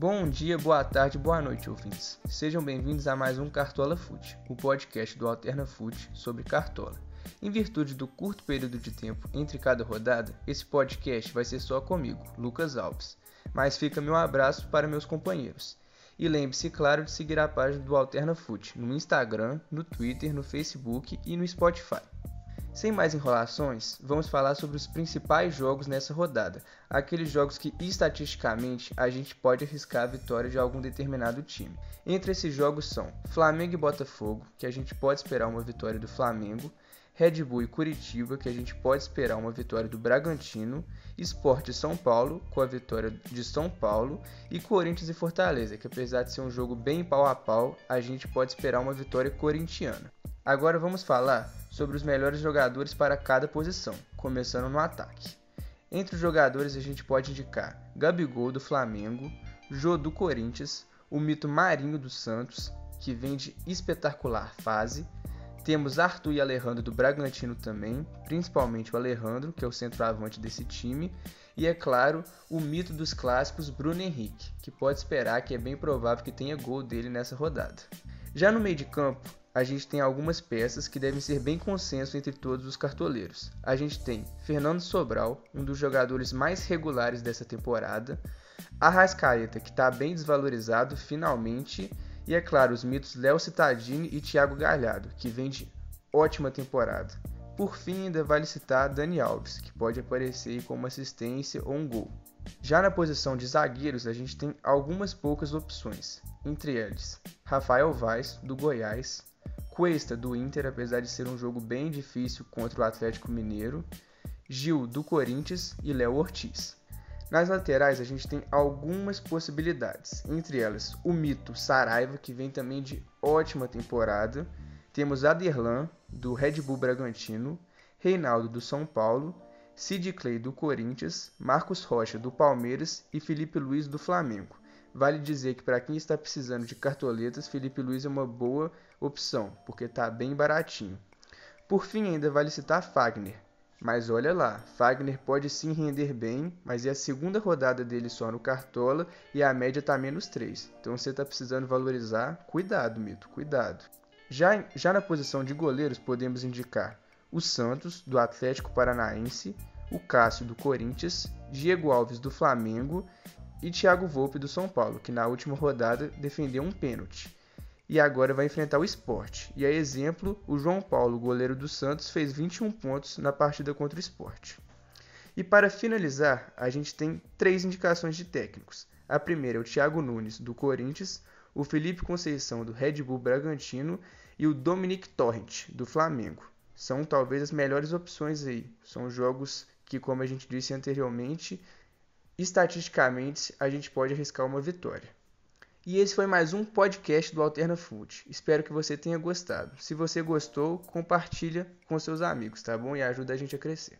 Bom dia, boa tarde, boa noite, ouvintes. Sejam bem-vindos a mais um Cartola Foot, o podcast do Alterna Foot sobre Cartola. Em virtude do curto período de tempo entre cada rodada, esse podcast vai ser só comigo, Lucas Alves. Mas fica meu abraço para meus companheiros. E lembre-se, claro, de seguir a página do Alterna Foot no Instagram, no Twitter, no Facebook e no Spotify. Sem mais enrolações, vamos falar sobre os principais jogos nessa rodada, aqueles jogos que estatisticamente a gente pode arriscar a vitória de algum determinado time. Entre esses jogos são Flamengo e Botafogo, que a gente pode esperar uma vitória do Flamengo, Red Bull e Curitiba, que a gente pode esperar uma vitória do Bragantino, Sport e São Paulo, com a vitória de São Paulo, e Corinthians e Fortaleza, que apesar de ser um jogo bem pau a pau, a gente pode esperar uma vitória corintiana. Agora vamos falar sobre os melhores jogadores para cada posição, começando no ataque. Entre os jogadores a gente pode indicar Gabigol do Flamengo, Jô do Corinthians, o mito Marinho do Santos, que vem de espetacular fase. Temos Arthur e Alejandro do Bragantino também, principalmente o Alejandro, que é o centroavante desse time, e é claro, o mito dos clássicos Bruno Henrique, que pode esperar que é bem provável que tenha gol dele nessa rodada. Já no meio de campo, a gente tem algumas peças que devem ser bem consenso entre todos os cartoleiros. A gente tem Fernando Sobral, um dos jogadores mais regulares dessa temporada, Arrascaeta, que está bem desvalorizado finalmente, e é claro, os mitos Léo Cittadini e Thiago Galhardo, que vem de ótima temporada. Por fim, ainda vale citar Dani Alves, que pode aparecer com uma assistência ou um gol. Já na posição de zagueiros, a gente tem algumas poucas opções, entre eles Rafael Vaz, do Goiás, Cuesta, do Inter, apesar de ser um jogo bem difícil contra o Atlético Mineiro, Gil, do Corinthians e Léo Ortiz. Nas laterais a gente tem algumas possibilidades, entre elas o mito Saraiva, que vem também de ótima temporada, temos Aderlan, do Red Bull Bragantino, Reinaldo, do São Paulo, Sid Clay, do Corinthians, Marcos Rocha, do Palmeiras e Felipe Luiz, do Flamengo. Vale dizer que para quem está precisando de cartoletas, Felipe Luiz é uma boa opção, porque está bem baratinho. Por fim, ainda vale citar Fagner. Mas olha lá, Fagner pode sim render bem, mas é a segunda rodada dele só no Cartola e a média está menos 3. Então você está precisando valorizar, cuidado, Mito, cuidado. Já, já na posição de goleiros podemos indicar o Santos, do Atlético Paranaense, o Cássio, do Corinthians, Diego Alves, do Flamengo e Thiago Volpe do São Paulo, que na última rodada defendeu um pênalti. E agora vai enfrentar o Sport. E a exemplo, o João Paulo, goleiro do Santos, fez 21 pontos na partida contra o Sport. E para finalizar, a gente tem três indicações de técnicos. A primeira é o Thiago Nunes, do Corinthians, o Felipe Conceição, do Red Bull Bragantino e o Dominic Torrent, do Flamengo. São talvez as melhores opções aí. São jogos que, como a gente disse anteriormente, estatisticamente a gente pode arriscar uma vitória. E esse foi mais um podcast do Alterna. Espero que você tenha gostado. Se você gostou, compartilha com seus amigos, tá bom? E ajuda a gente a crescer.